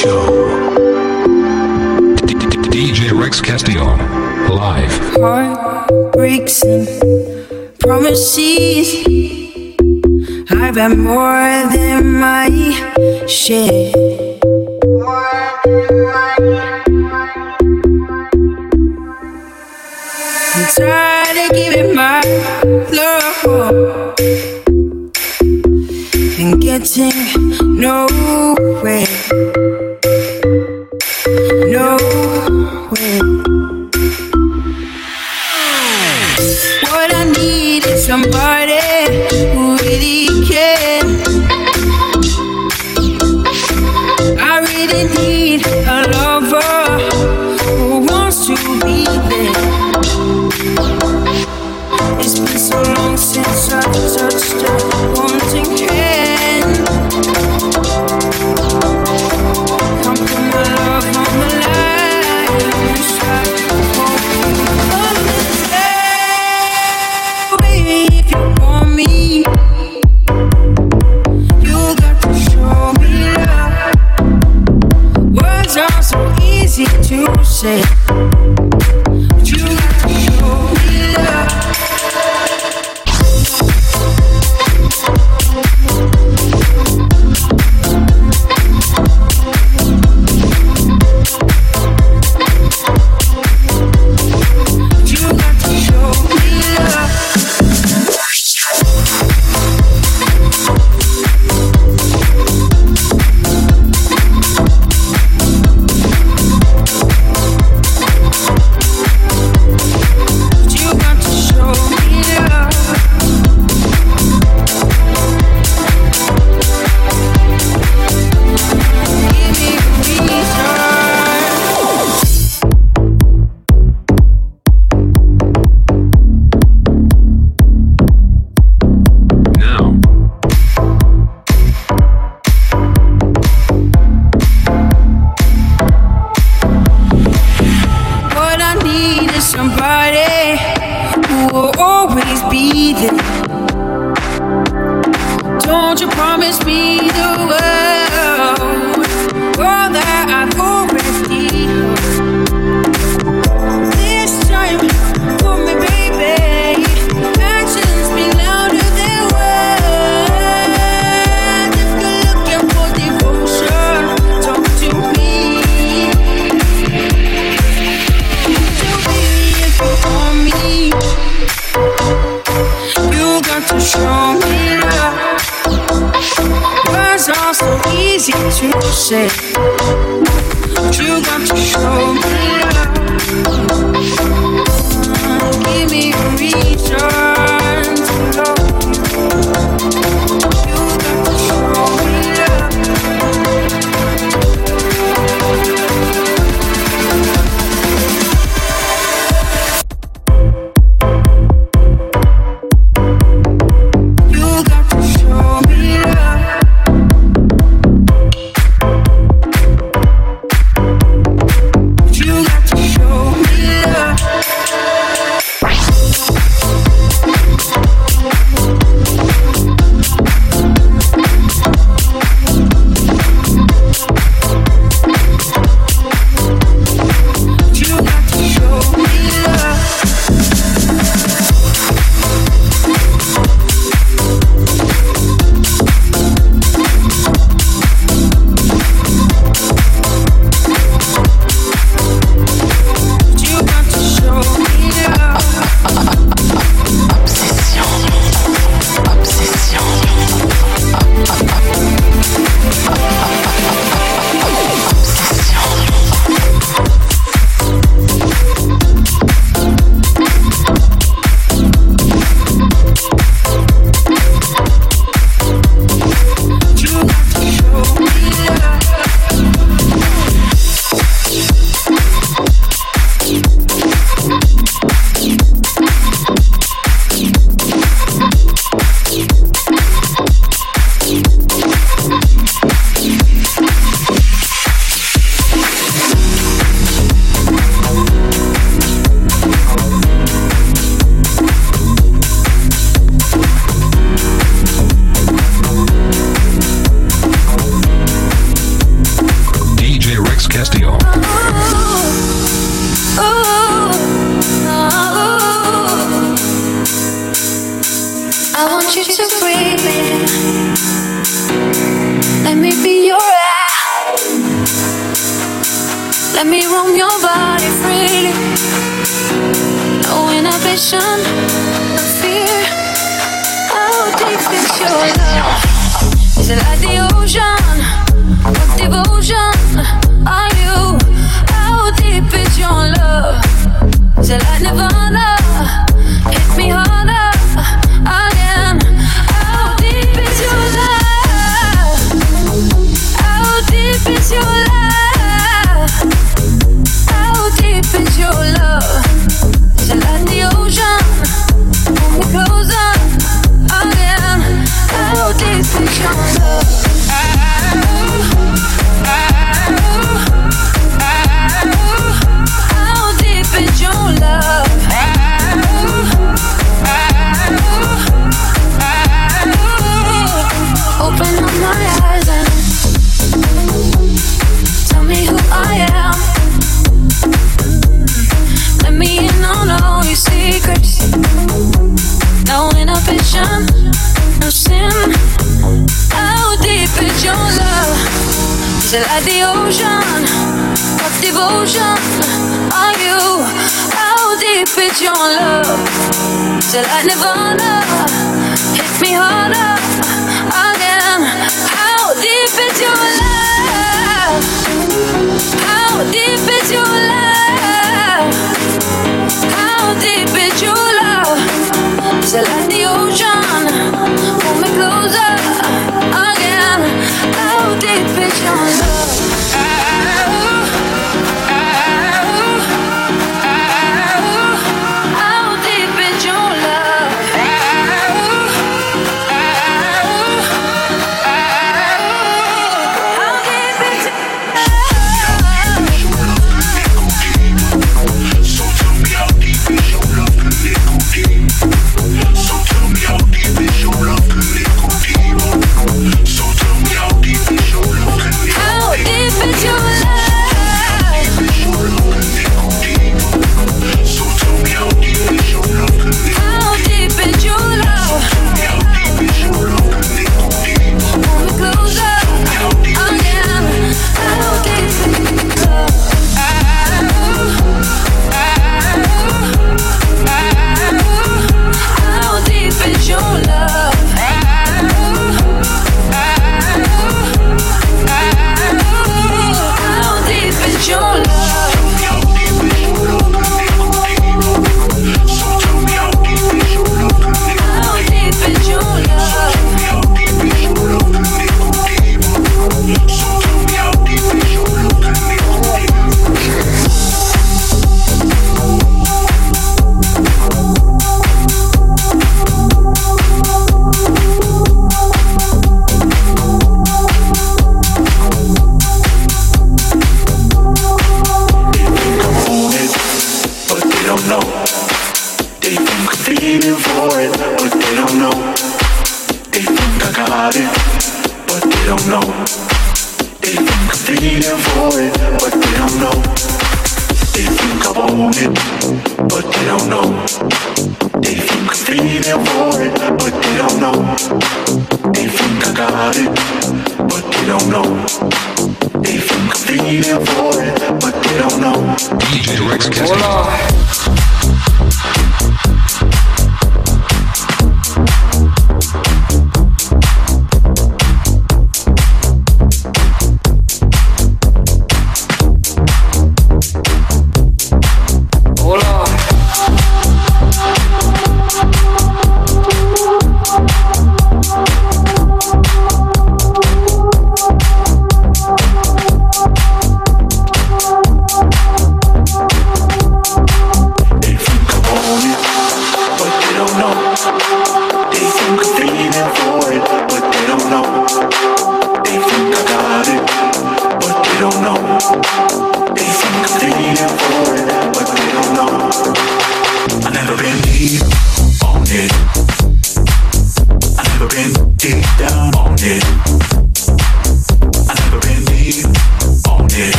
Show. DJ Rex Castillon live. Heart breaks and promises. I've had more than my share. I'm tired of giving my love and getting no.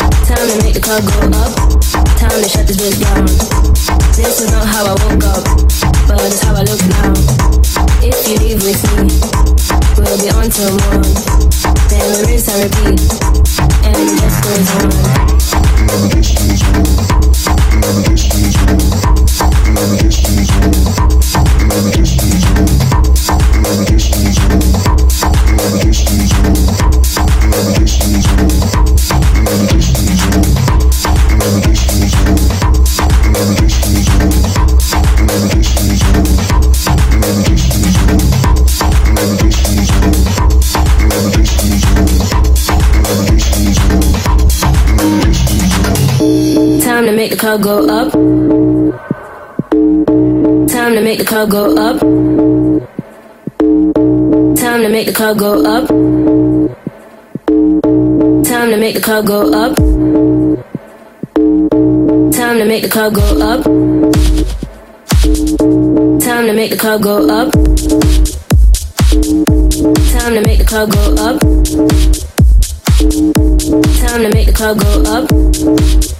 Time to make the club go up. Time to shut this bitch down. This is not how I woke up, but it's how I look now. If you leave with me, we'll be on. Then rinse and repeat, and it just goes on. Time to make the club go up. Time to make the club go up. Time to make the club go up. Time to make the club go up. Time to make the club go up. Time to make the club go up. Time to make the club go up. Time to make the club go up.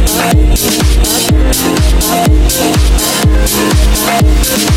Thank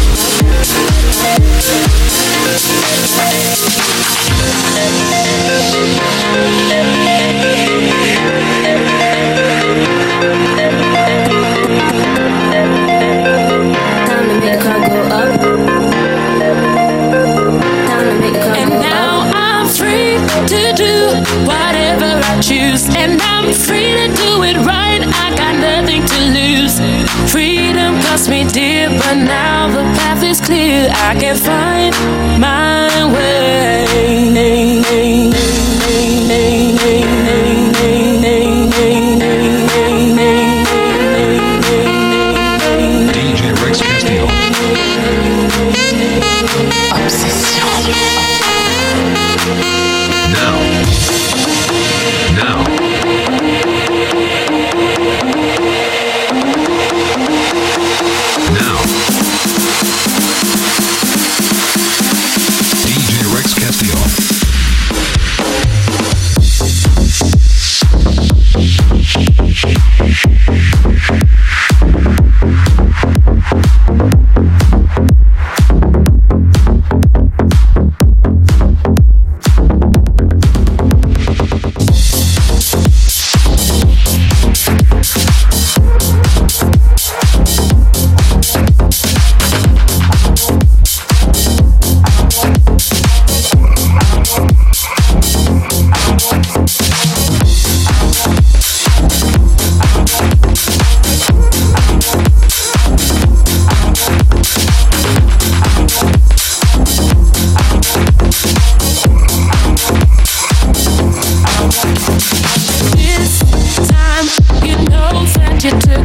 but now the path is clear. I can find my way.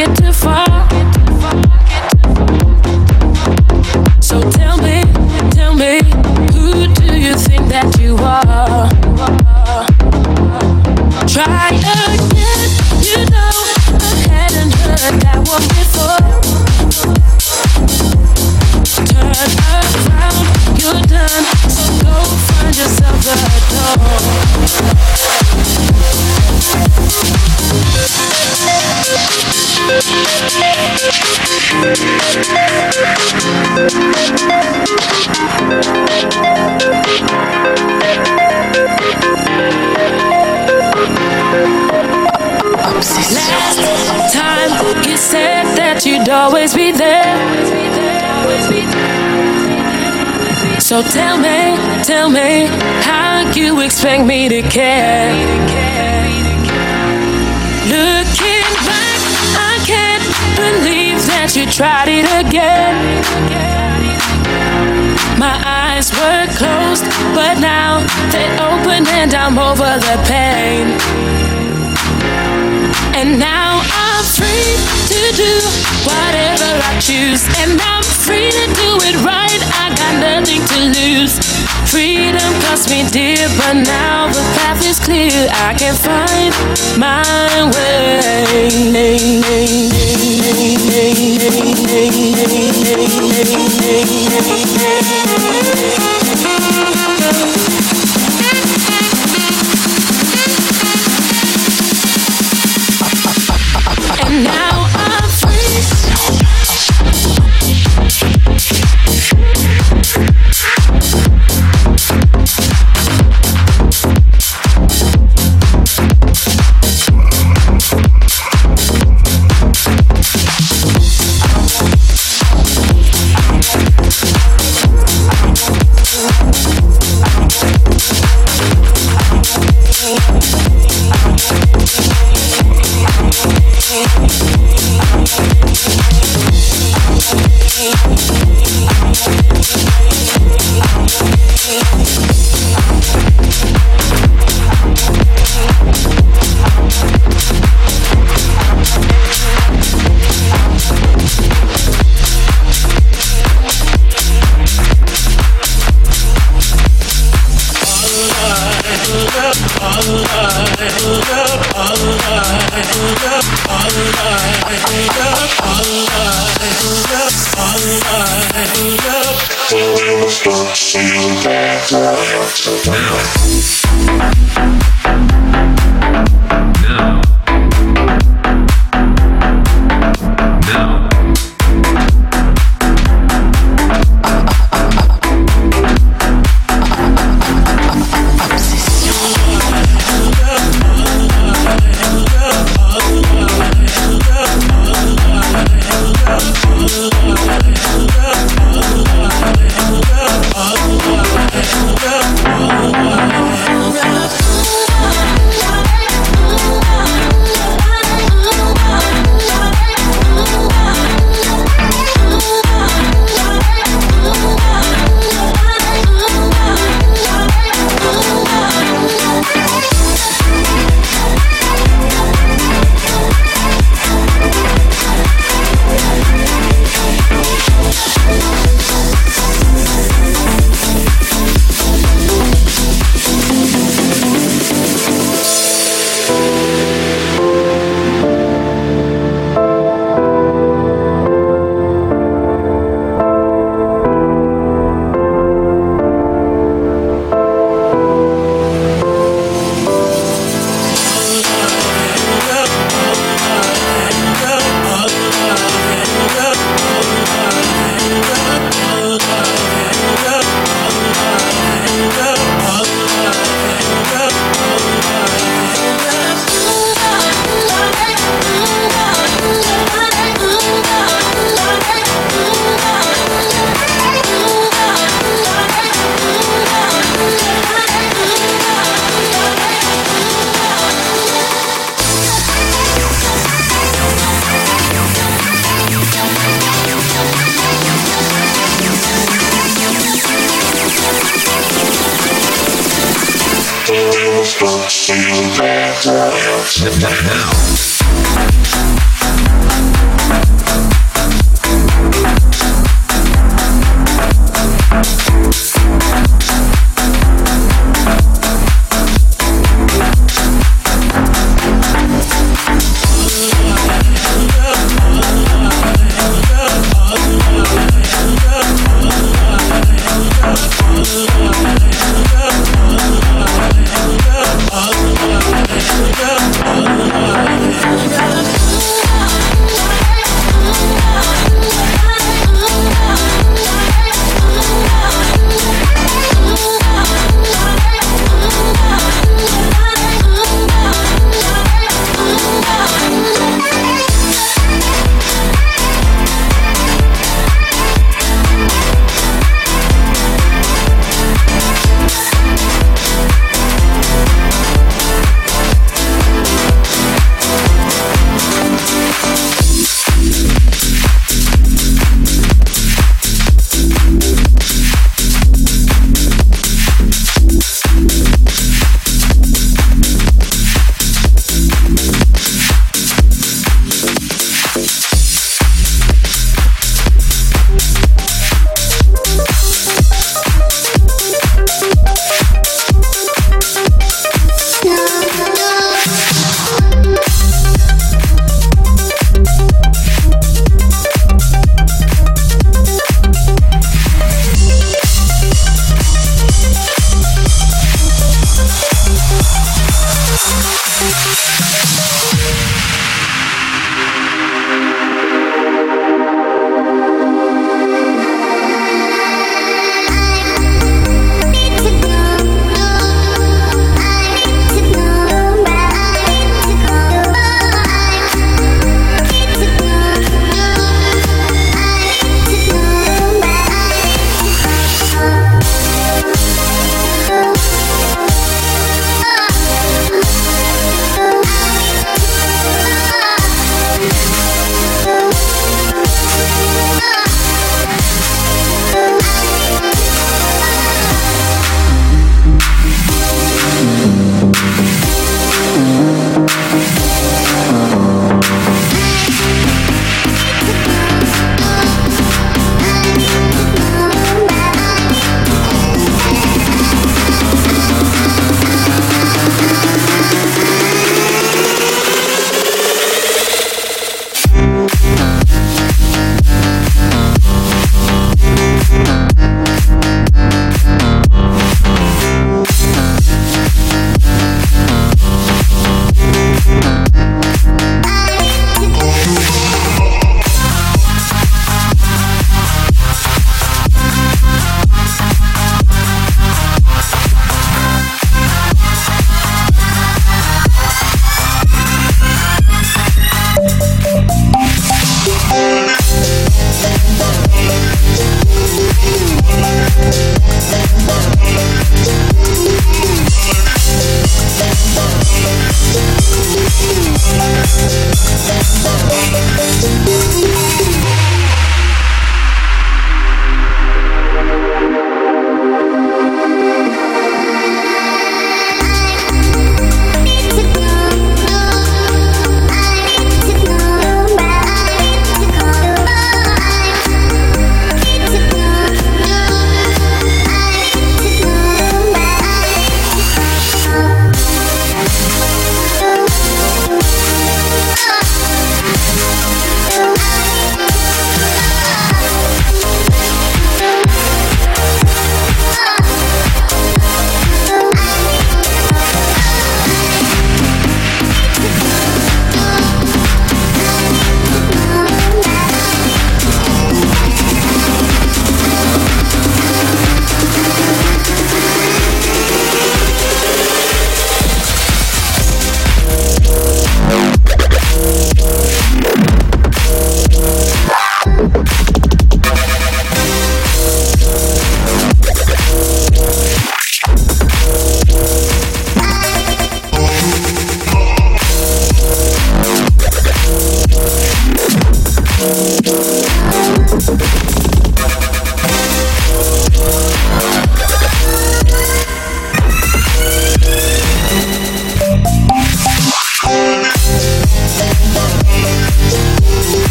It too far. Me to care? Looking back, I can't believe that you tried it again. My eyes were closed, but now they're open and I'm over the pain. And now I'm free to do whatever I choose. And I'm free to do it right. I got nothing to lose. Freedom cost me dear, but now the path is clear. I can find my way.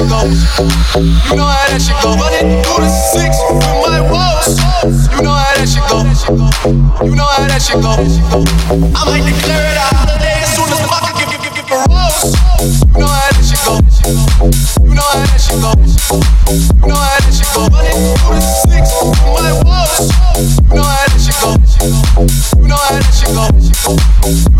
shit go. You know how that she go. Running through the six with my woes. You know how that she go. You know how that she go. I might declare it a holiday as soon as fuck give give give give a rose. You know how that she go. You know how that she go. You know how that she go. Running through the six with my woes. You know how that she go. You know how that she go.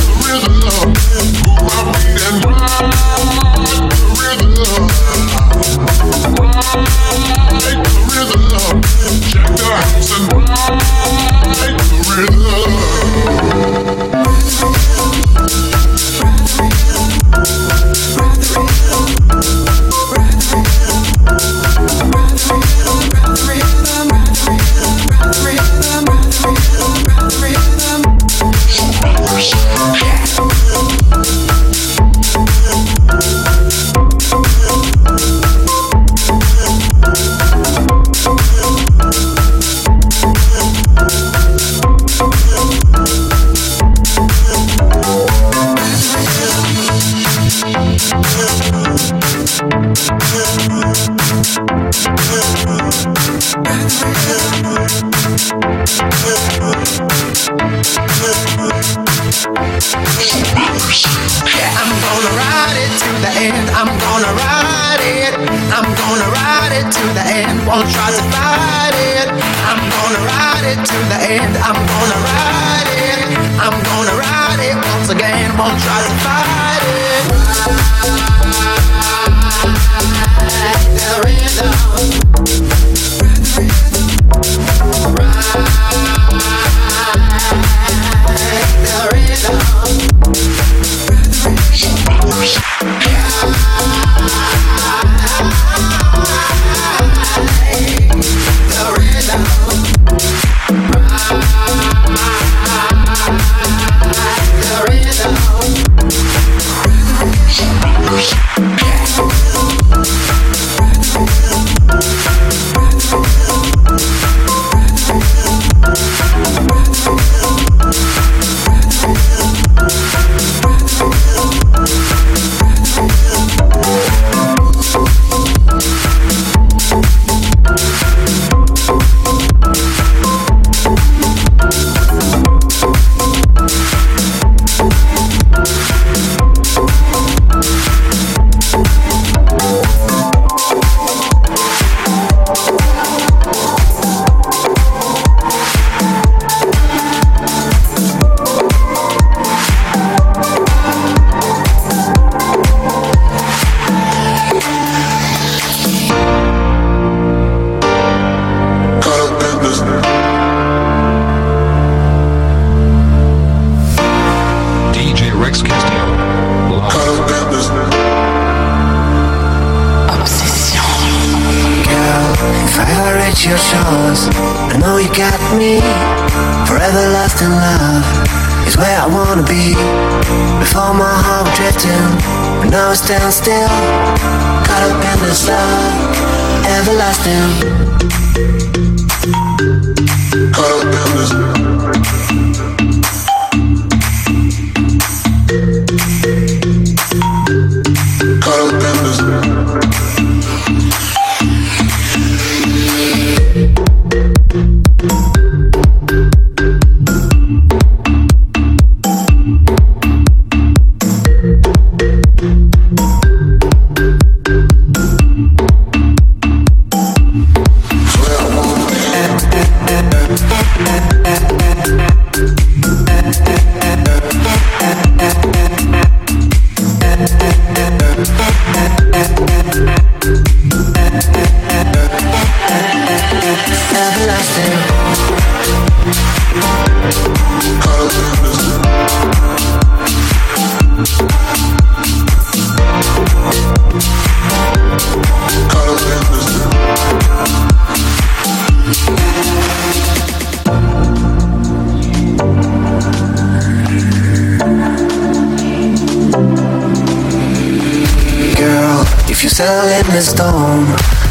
sail in the storm.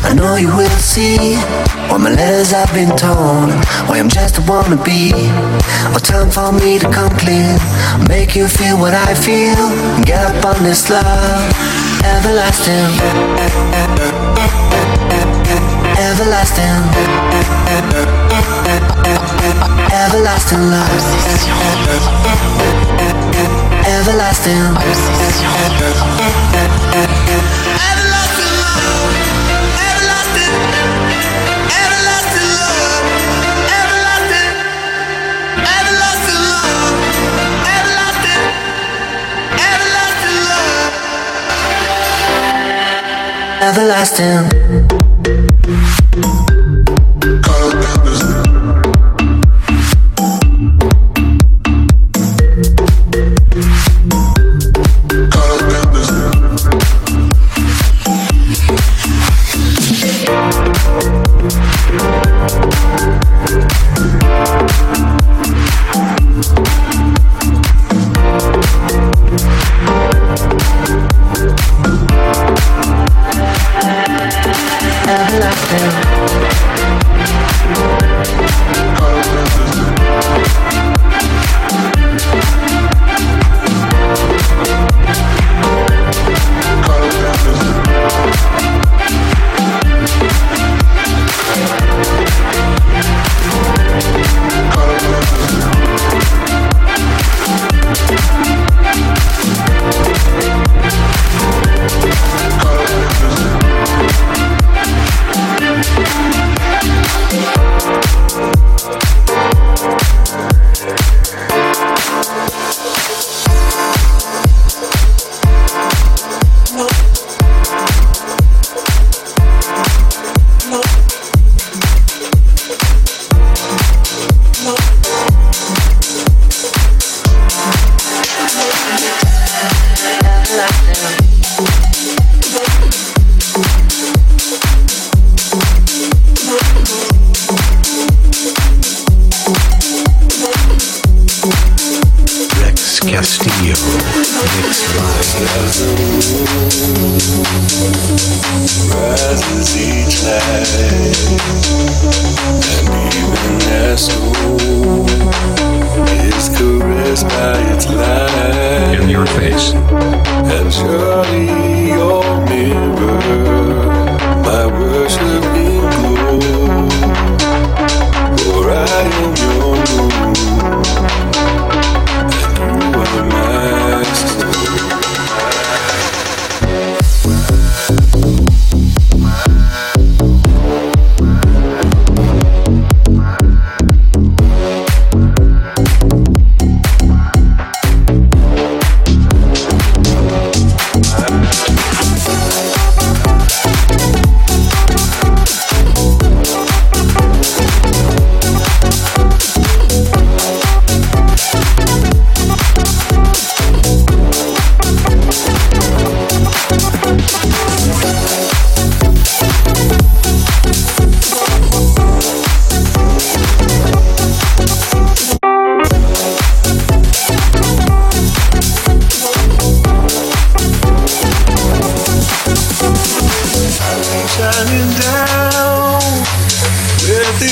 I know you will see all my letters I've been torn. Why I'm just a wannabe. Or time for me to come clean. Make you feel what I feel. Get up on this love. Everlasting. Everlasting. Everlasting love. Everlasting. Everlasting. everlasting.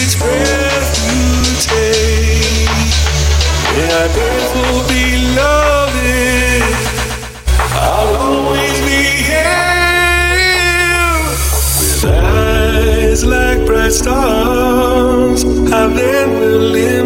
each breath take. And I loving. I'll always be here with eyes like bright stars. I then will live.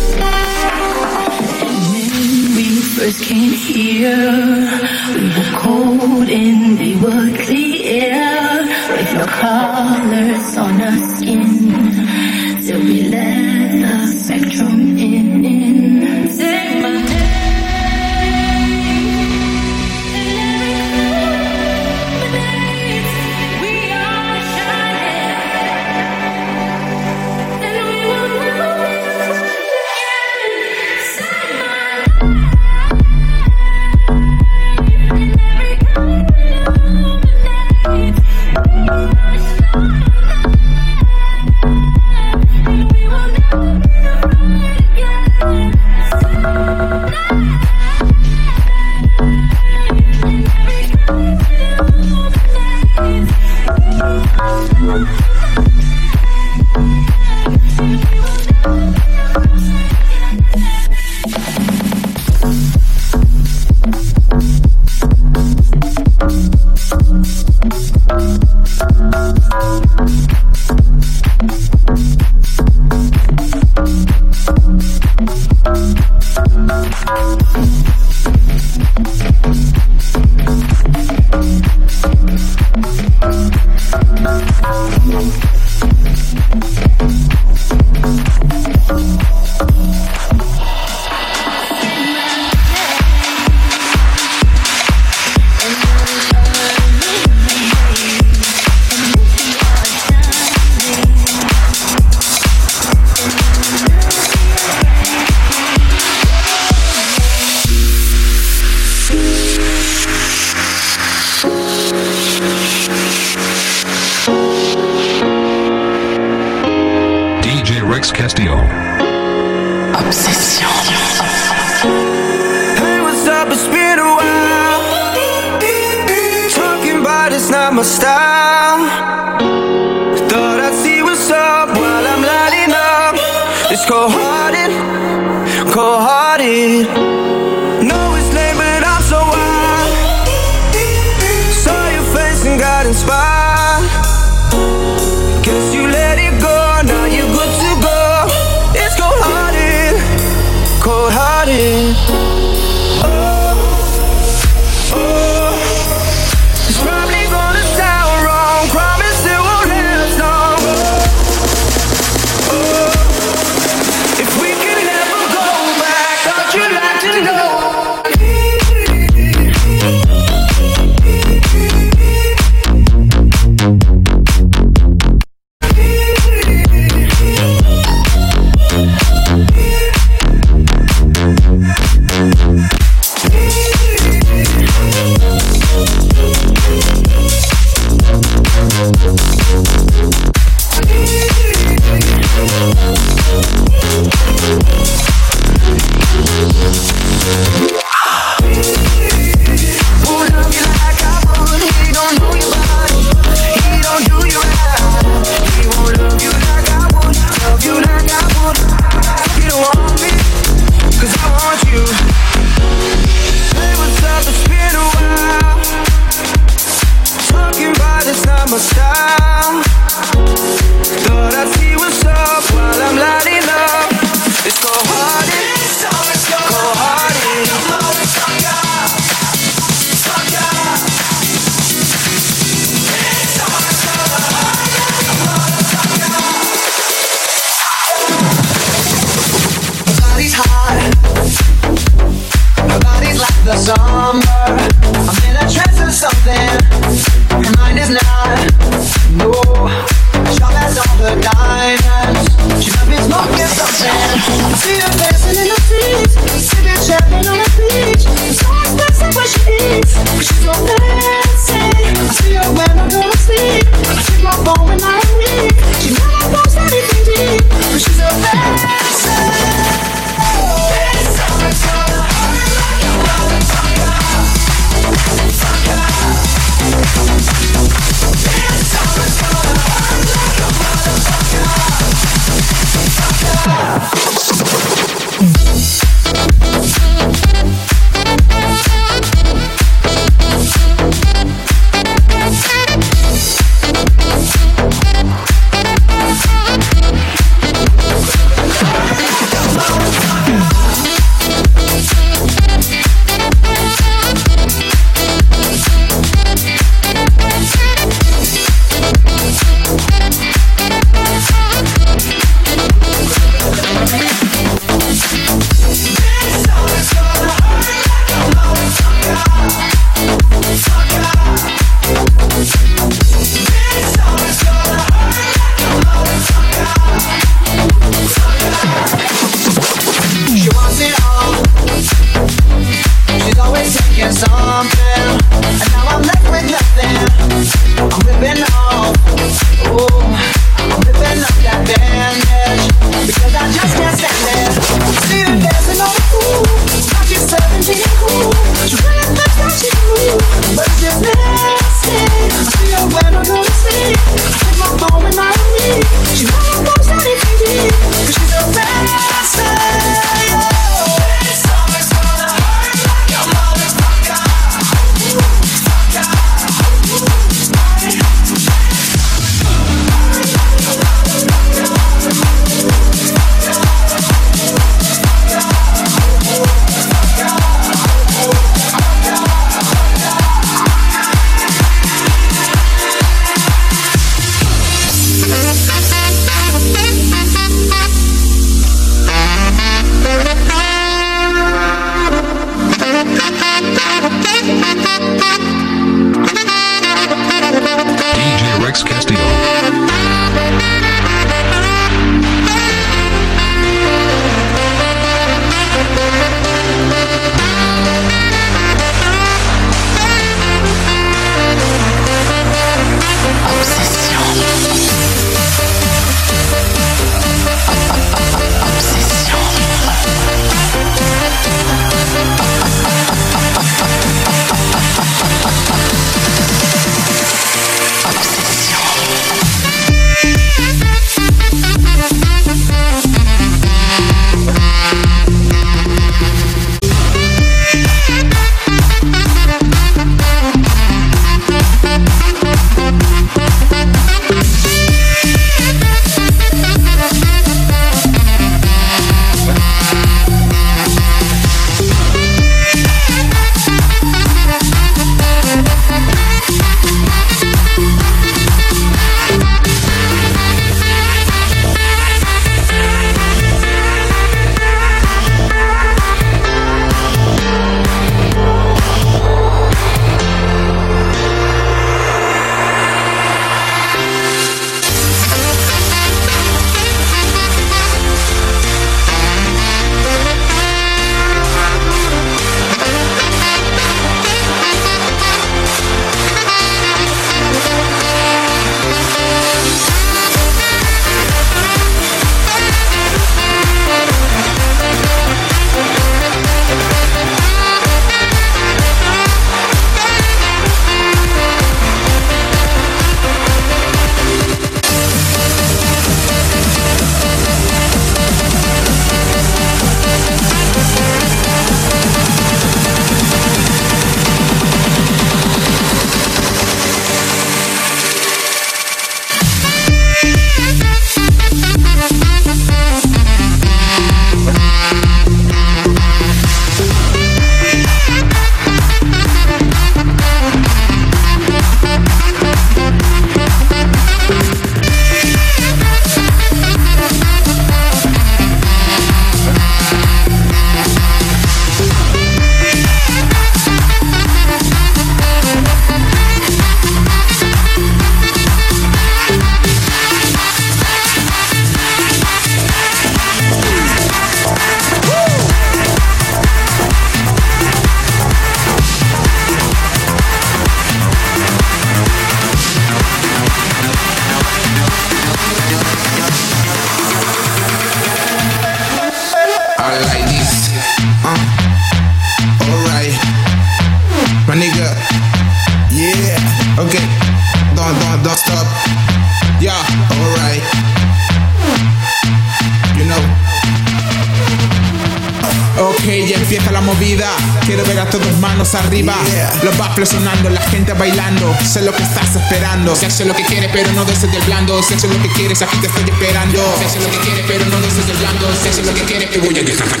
Sexo lo que quieres, aquí te estoy esperando. Sexo lo que quieres, pero no lo estés hablando. Sexo lo que quieres, te voy a dejar.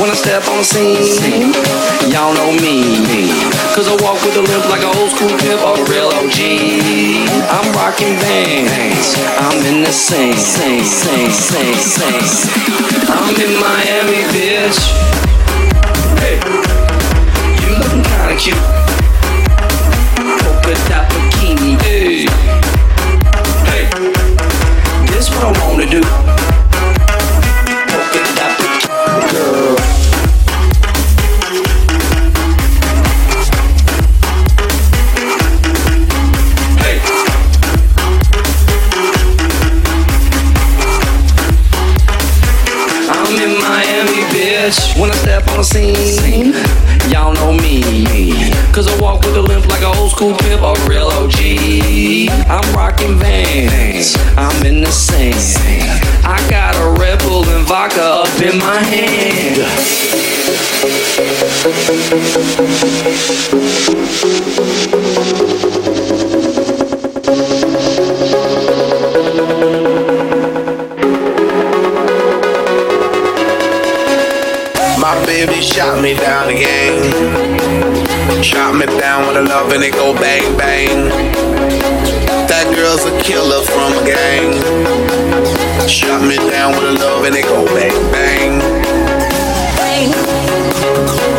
On the scene, y'all know me. Cause I walk with a limp like an old school pimp or a real OG. I'm rocking bands, I'm in the same, same, same, same, same. I'm in Miami, bitch. Hey, you looking kinda cute. Polka dot bikini, hey. Hey, this what I wanna do. On the scene, y'all know me. Cause I walk with a limp like an old school pimp a real OG. I'm rocking vans, I'm in the sand. I got a Red Bull and vodka up in my hand. Baby shot me down again. Shot me down with a love and it go bang bang. That girl's a killer from a gang. Shot me down with a love and it go bang bang. Bang bang bang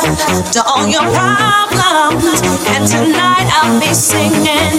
to all your problems, and tonight I'll be singing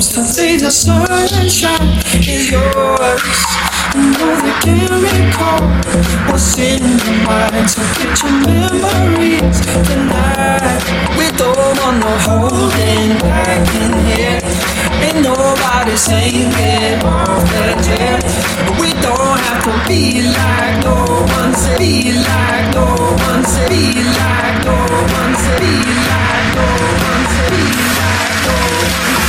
To see the sunshine is yours. They can't recall what's in your mind. So get your memories tonight. We don't want no holding back in here. Ain't nobody singing off jet. We don't have to be like no one said. Be like no one said. Be like no one said. Be like no one said. Be like no one said.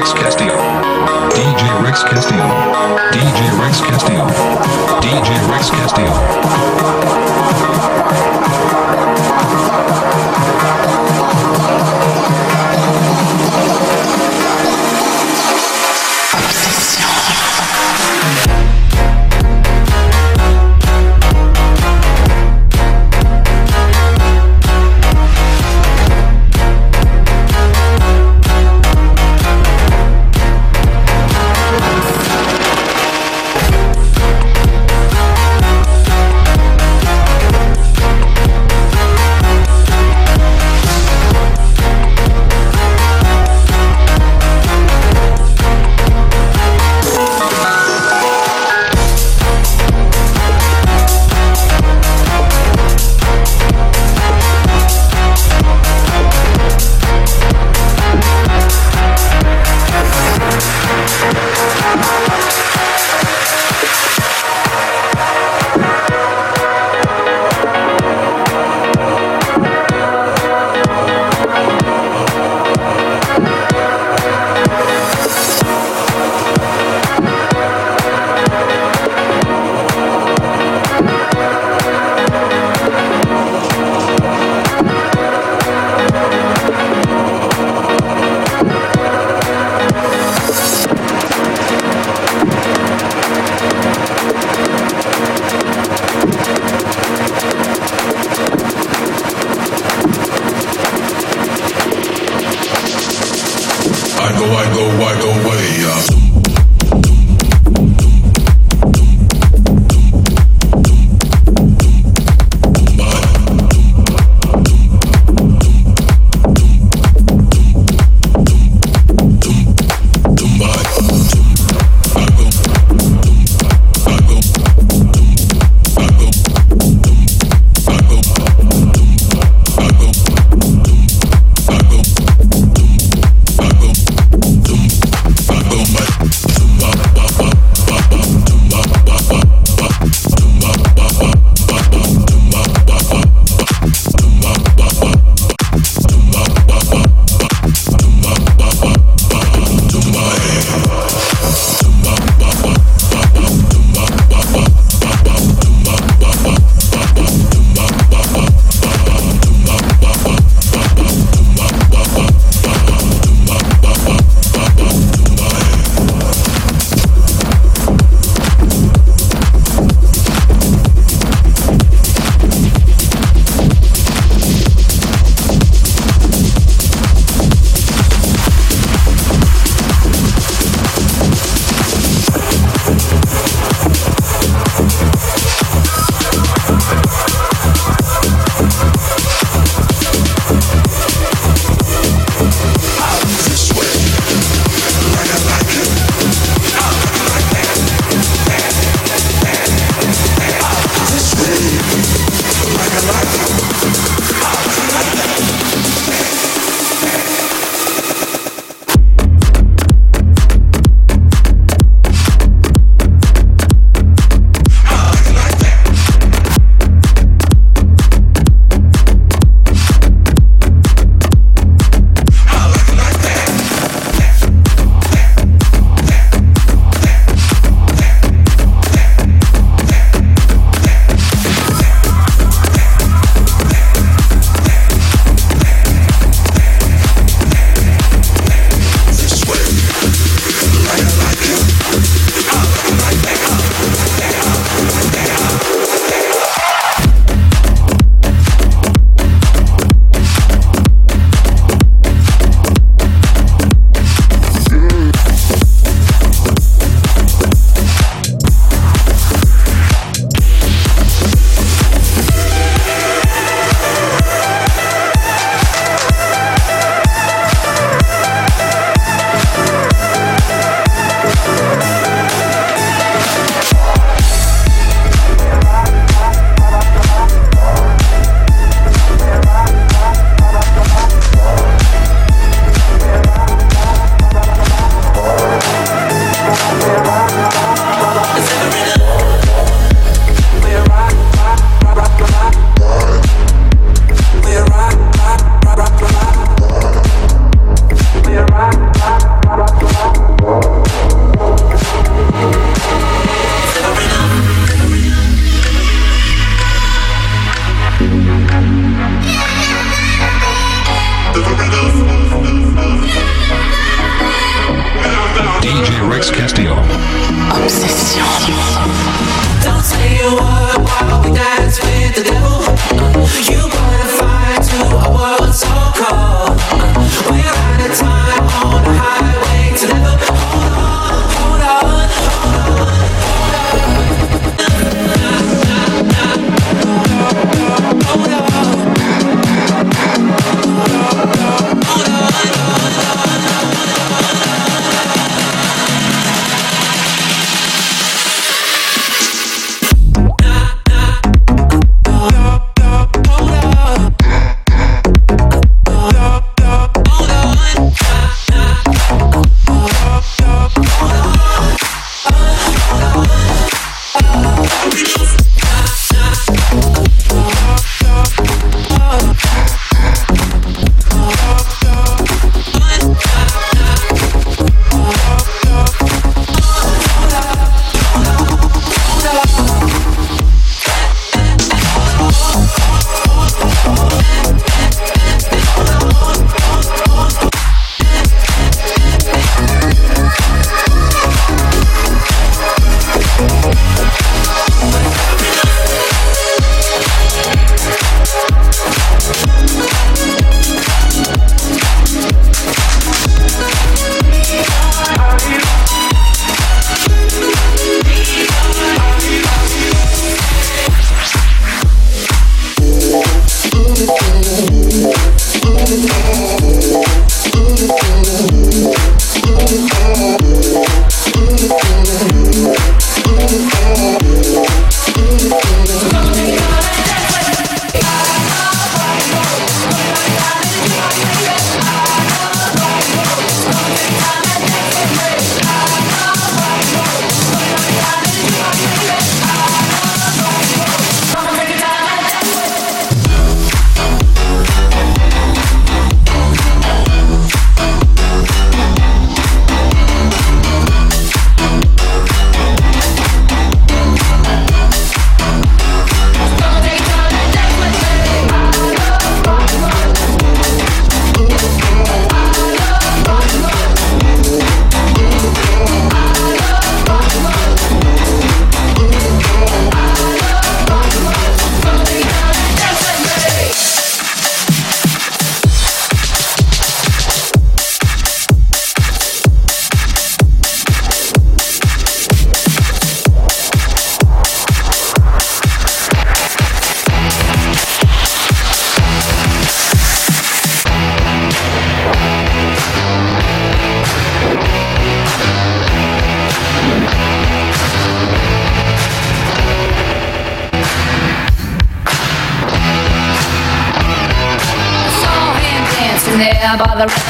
Rex Castillo. DJ Rex Castillo. Rex Castillo. DJ Rex Castillo.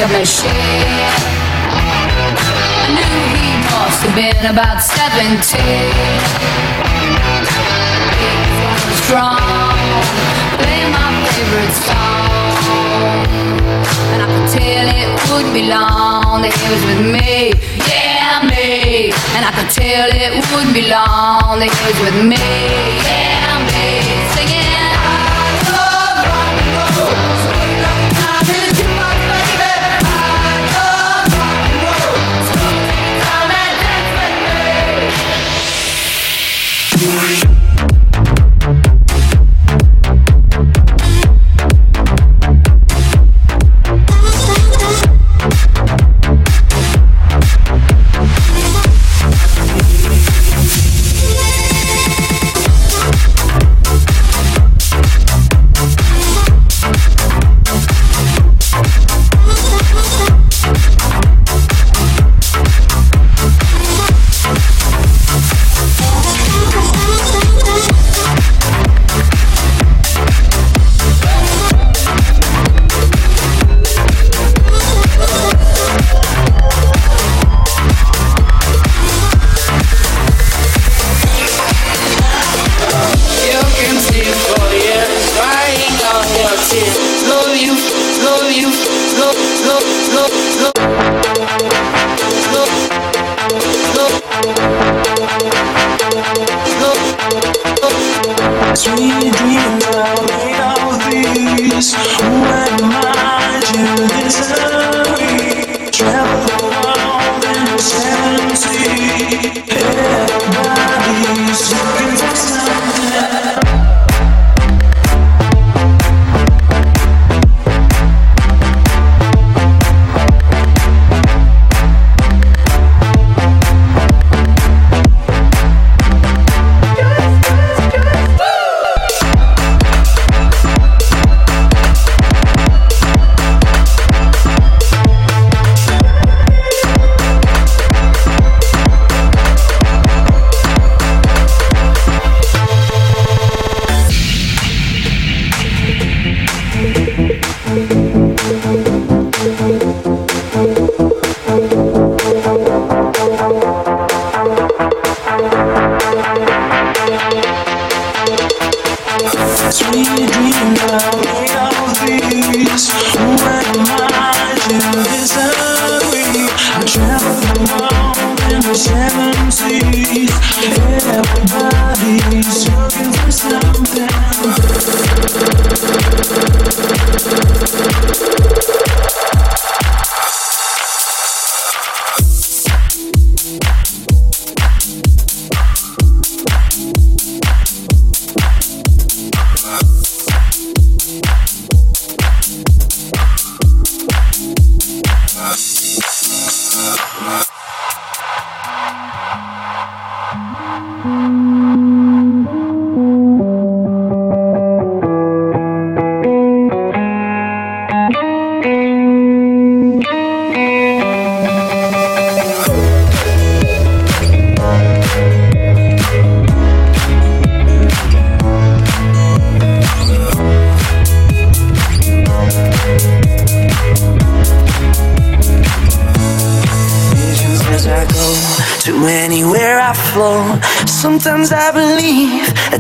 The machine. I knew he must have been about 17. He was strong, playing my favorite song. And I could tell it wouldn't be long that he was with me, yeah, me. And I could tell it wouldn't be long that he was with me,